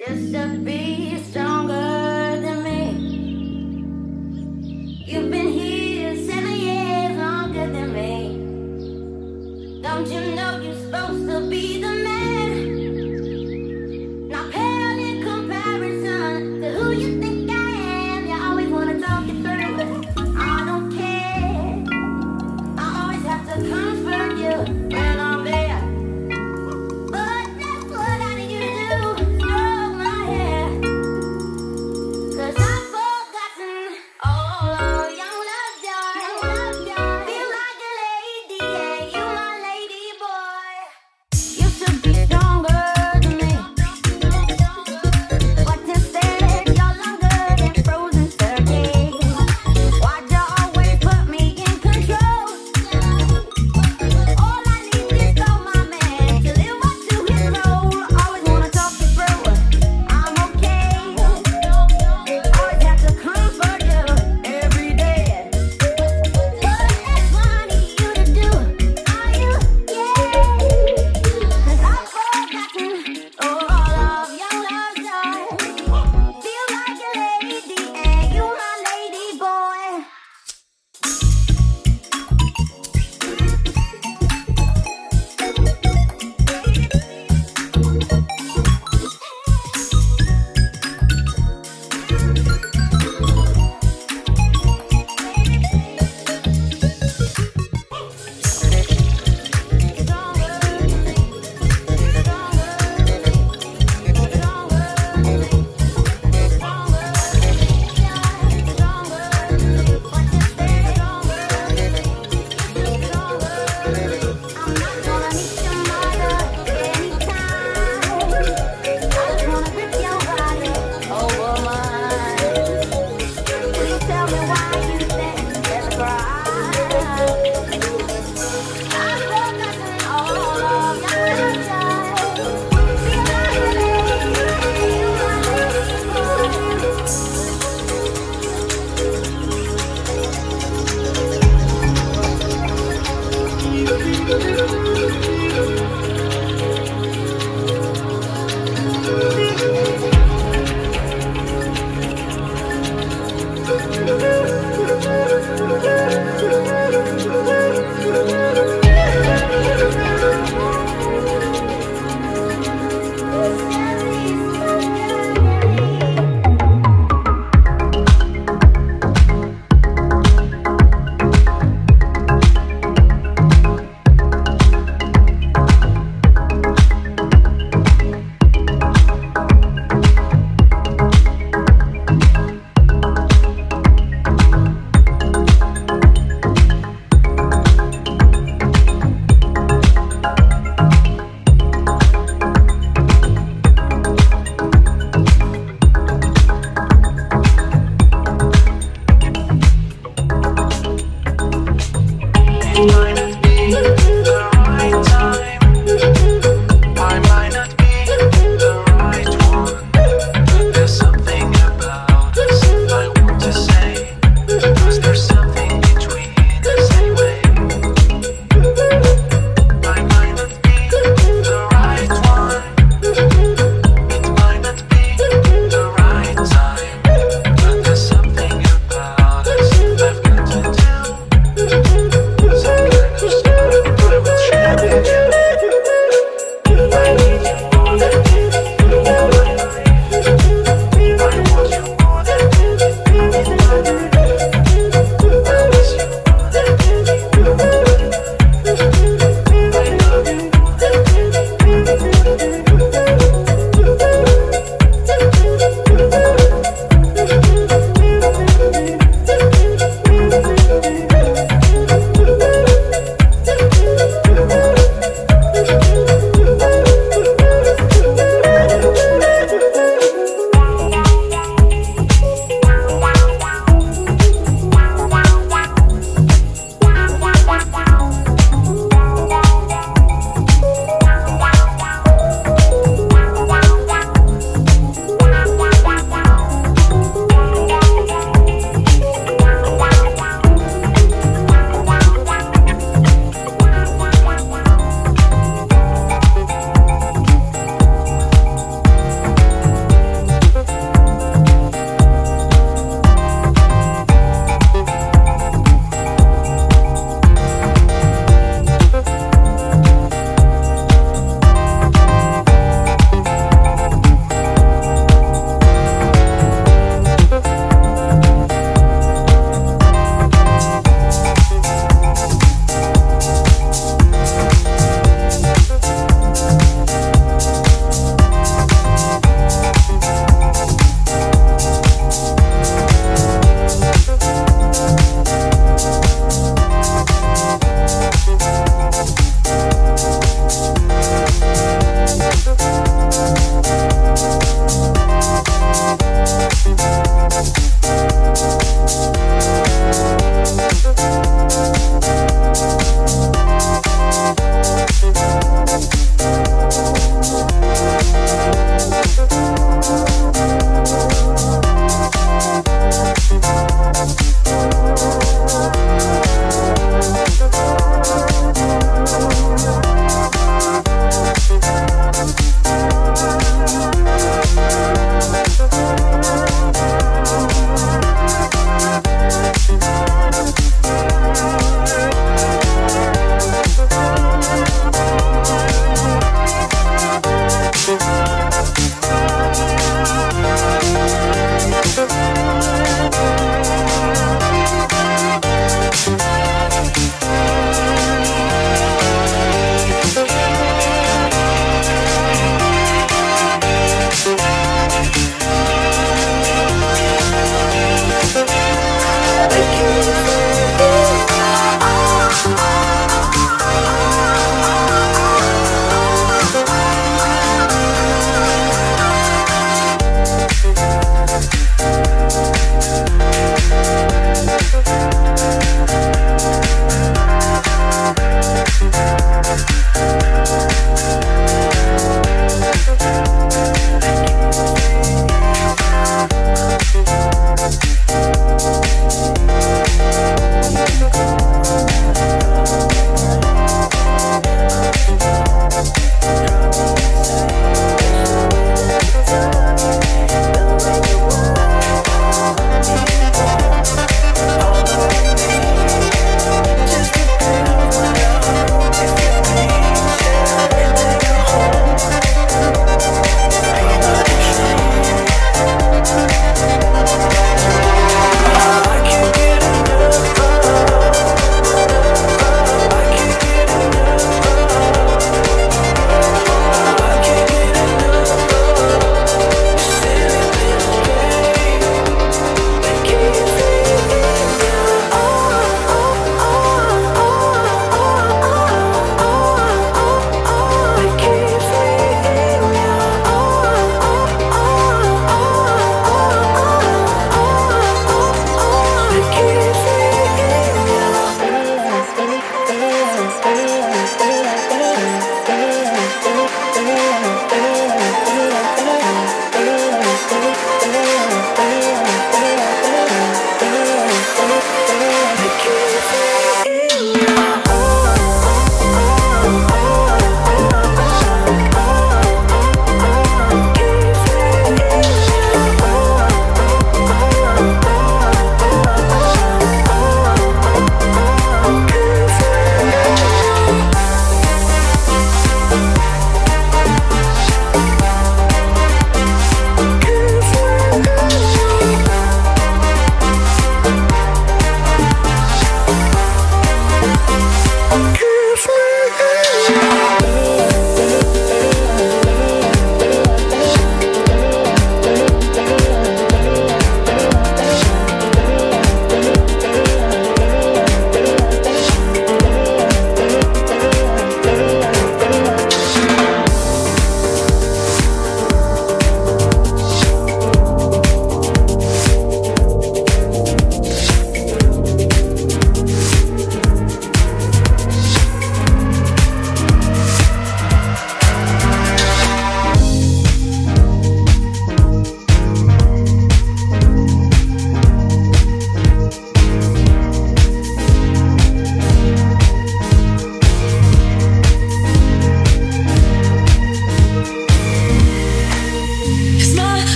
This to be stronger than me. You've been here seven years longer than me. Don't you know you're supposed to be the man?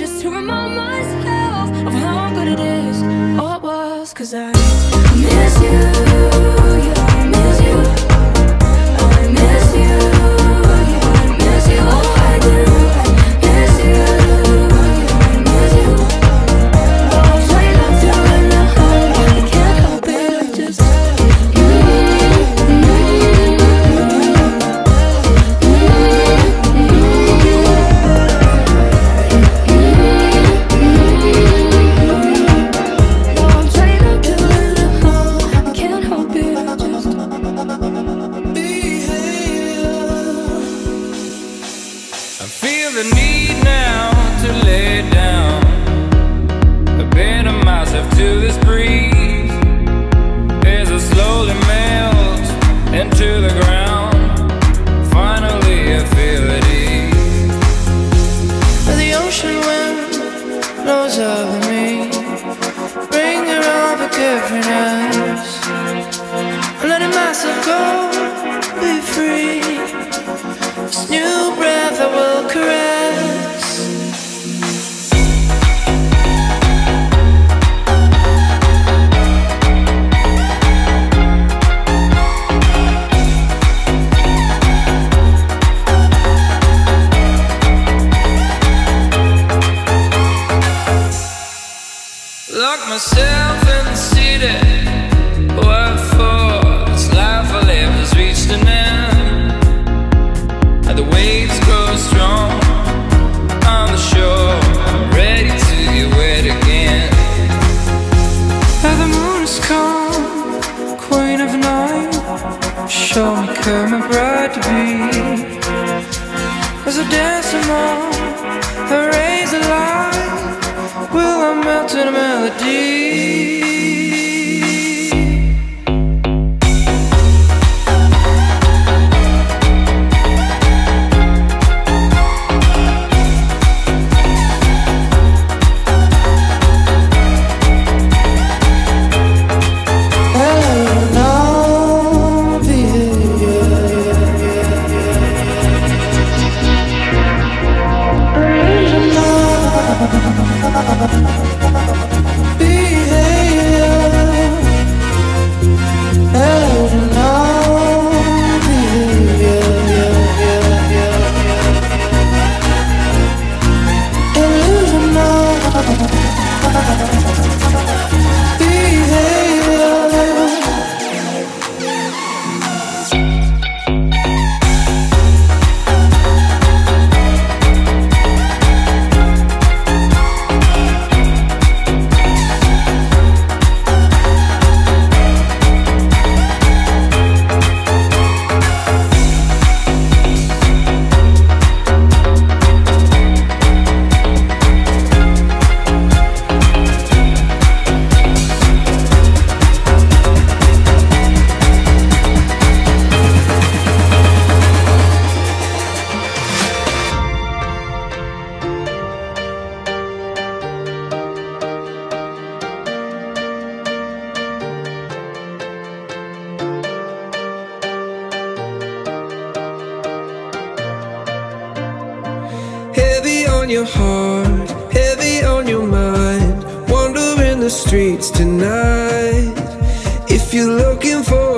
just to remind myself of how good it is, or it was, cause I miss you. your heart, heavy on your mind. wandering the streets tonight. If you're looking for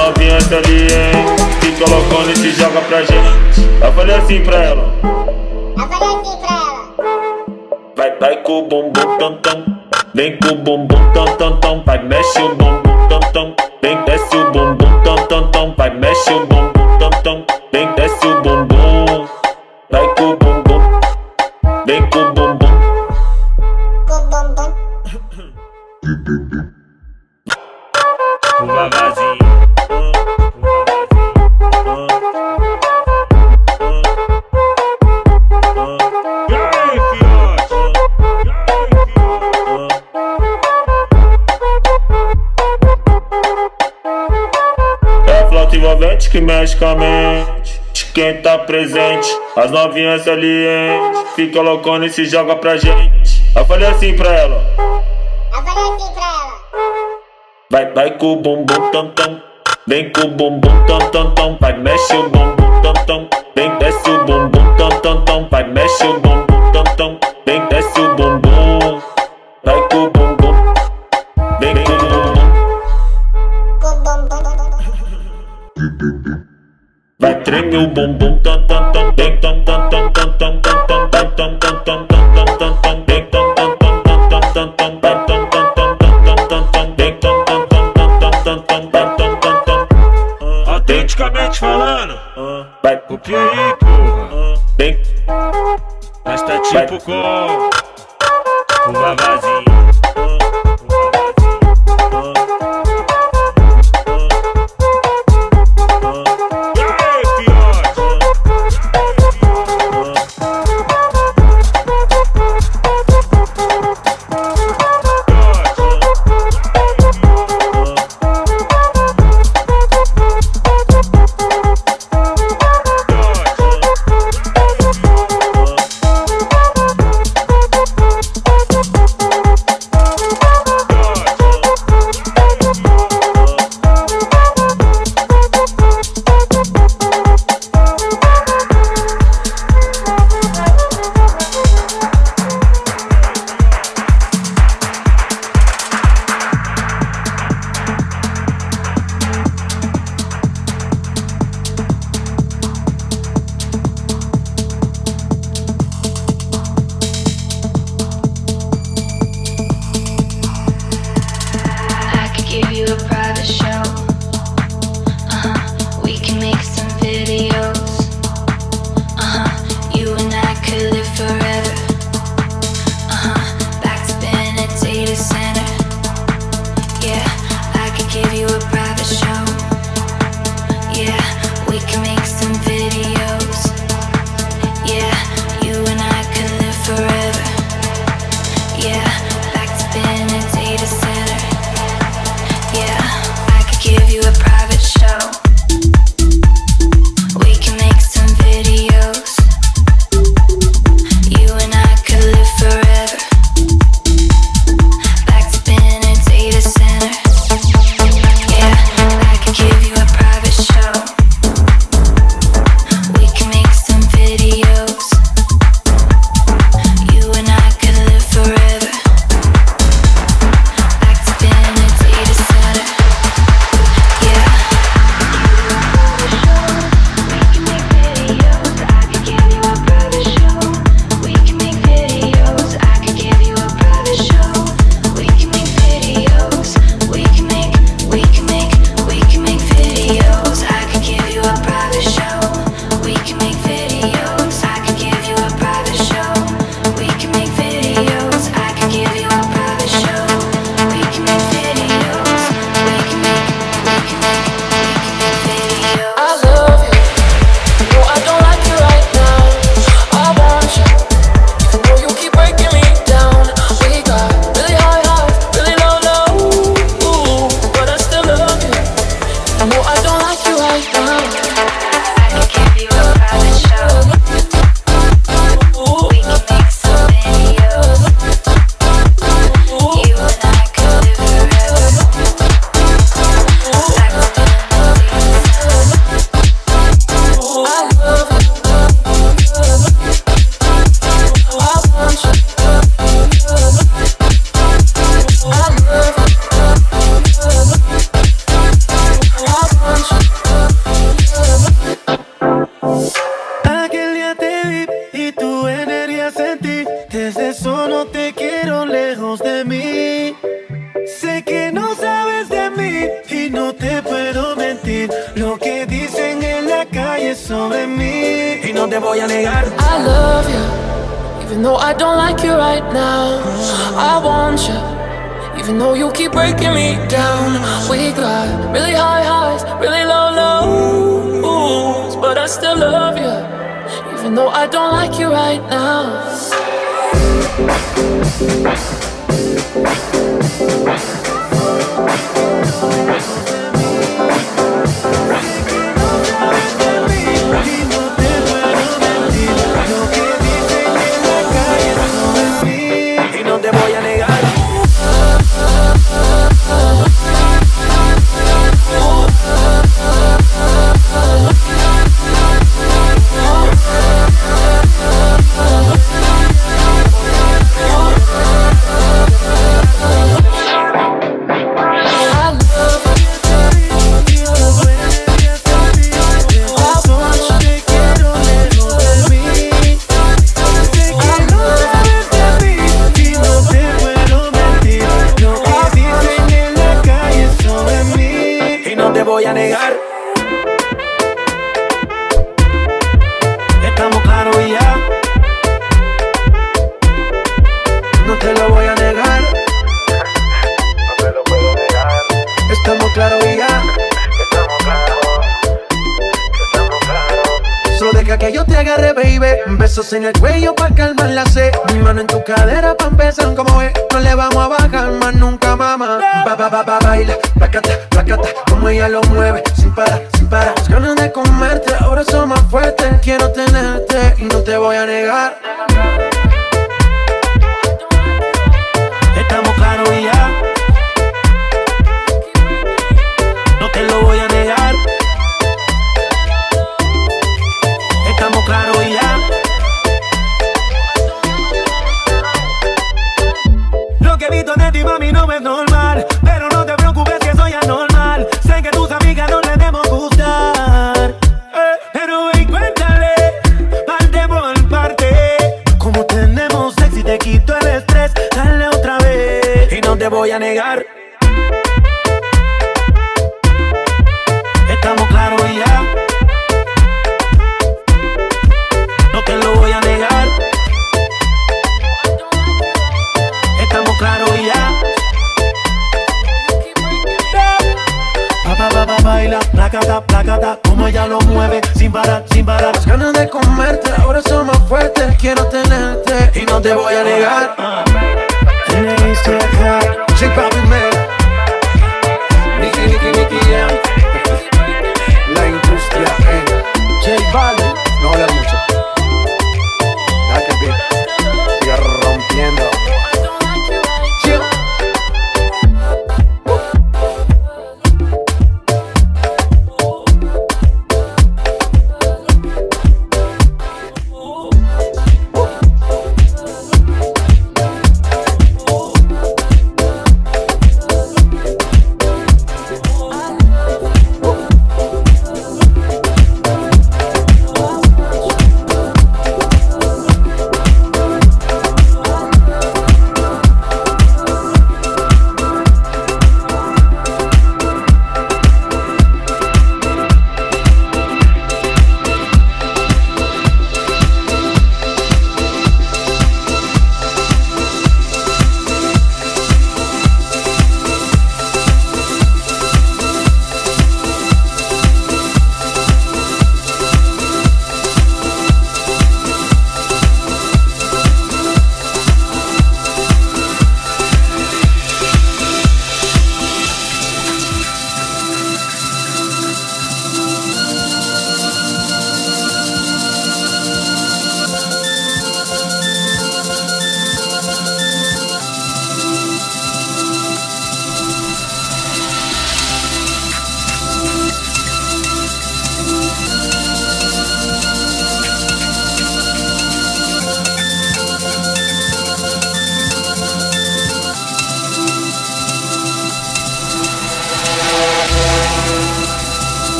novinhas ali, hein? Se colocando e se joga pra gente. Eu falei assim pra ela. Eu falei assim pra ela. Vai, vai com o bumbum tam tam. Vem com o bumbum tam tam tam. Vai, mexe o bumbum tam tam. Vem, desce o bumbum tam tam tam. Vai, mexe o bumbum tam tam. Vem, desce o bumbum. Que mexe com a mente De quem tá presente As novinhas salientes Fica loucona e se joga pra gente Eu falei assim pra ela Eu falei assim pra ela. Vai, vai com o bumbum tam tam. Vem com o bumbum tam tam tam. Vai, mexe o bumbum tam tam. Vem, desce o bumbum tam tam tam. Vai, mexe o bumbum treme o bumbum tam tam tam. Tam tam tam tam tam tam tam tam tam tam. Autenticamente falando, Vai, copia aí, porra. vem. Mas tá tipo com curva vazia. Sobre mí y no te voy a negar. I love you, even though I don't like you right now. I want you, even though you keep breaking me down. We got really high highs, really low lows, but I still love you, even though I don't like you right now. Que yo te agarre, baby. Besos en el cuello pa' calmar la sed. Mi mano en tu cadera pa' empezar como es. No le vamos a bajar más nunca, mamá. Ba, ba, ba, ba, baila, placata, placata. Como ella lo mueve, sin parar, sin parar. Las ganas de comerte, ahora son más fuertes. Quiero tenerte y no te voy a negar. Estamos claros y ya. No es normal. Pero no te preocupes que soy anormal. Sé que tus amigas no les debemos gustar. Eh, pero ven, cuéntale, parte por parte. Como tenemos sexo y te quito el estrés, dale otra vez. Y no te voy a negar. Placata, placata, como ella lo mueve, sin parar, sin parar. Las ganas de comerte, ahora son más fuertes. Quiero tenerte y no te voy a negar. J Balvin,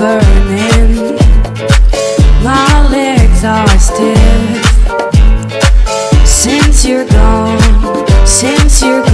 burning. My legs are stiff. Since you're gone, since you're gone.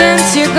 since you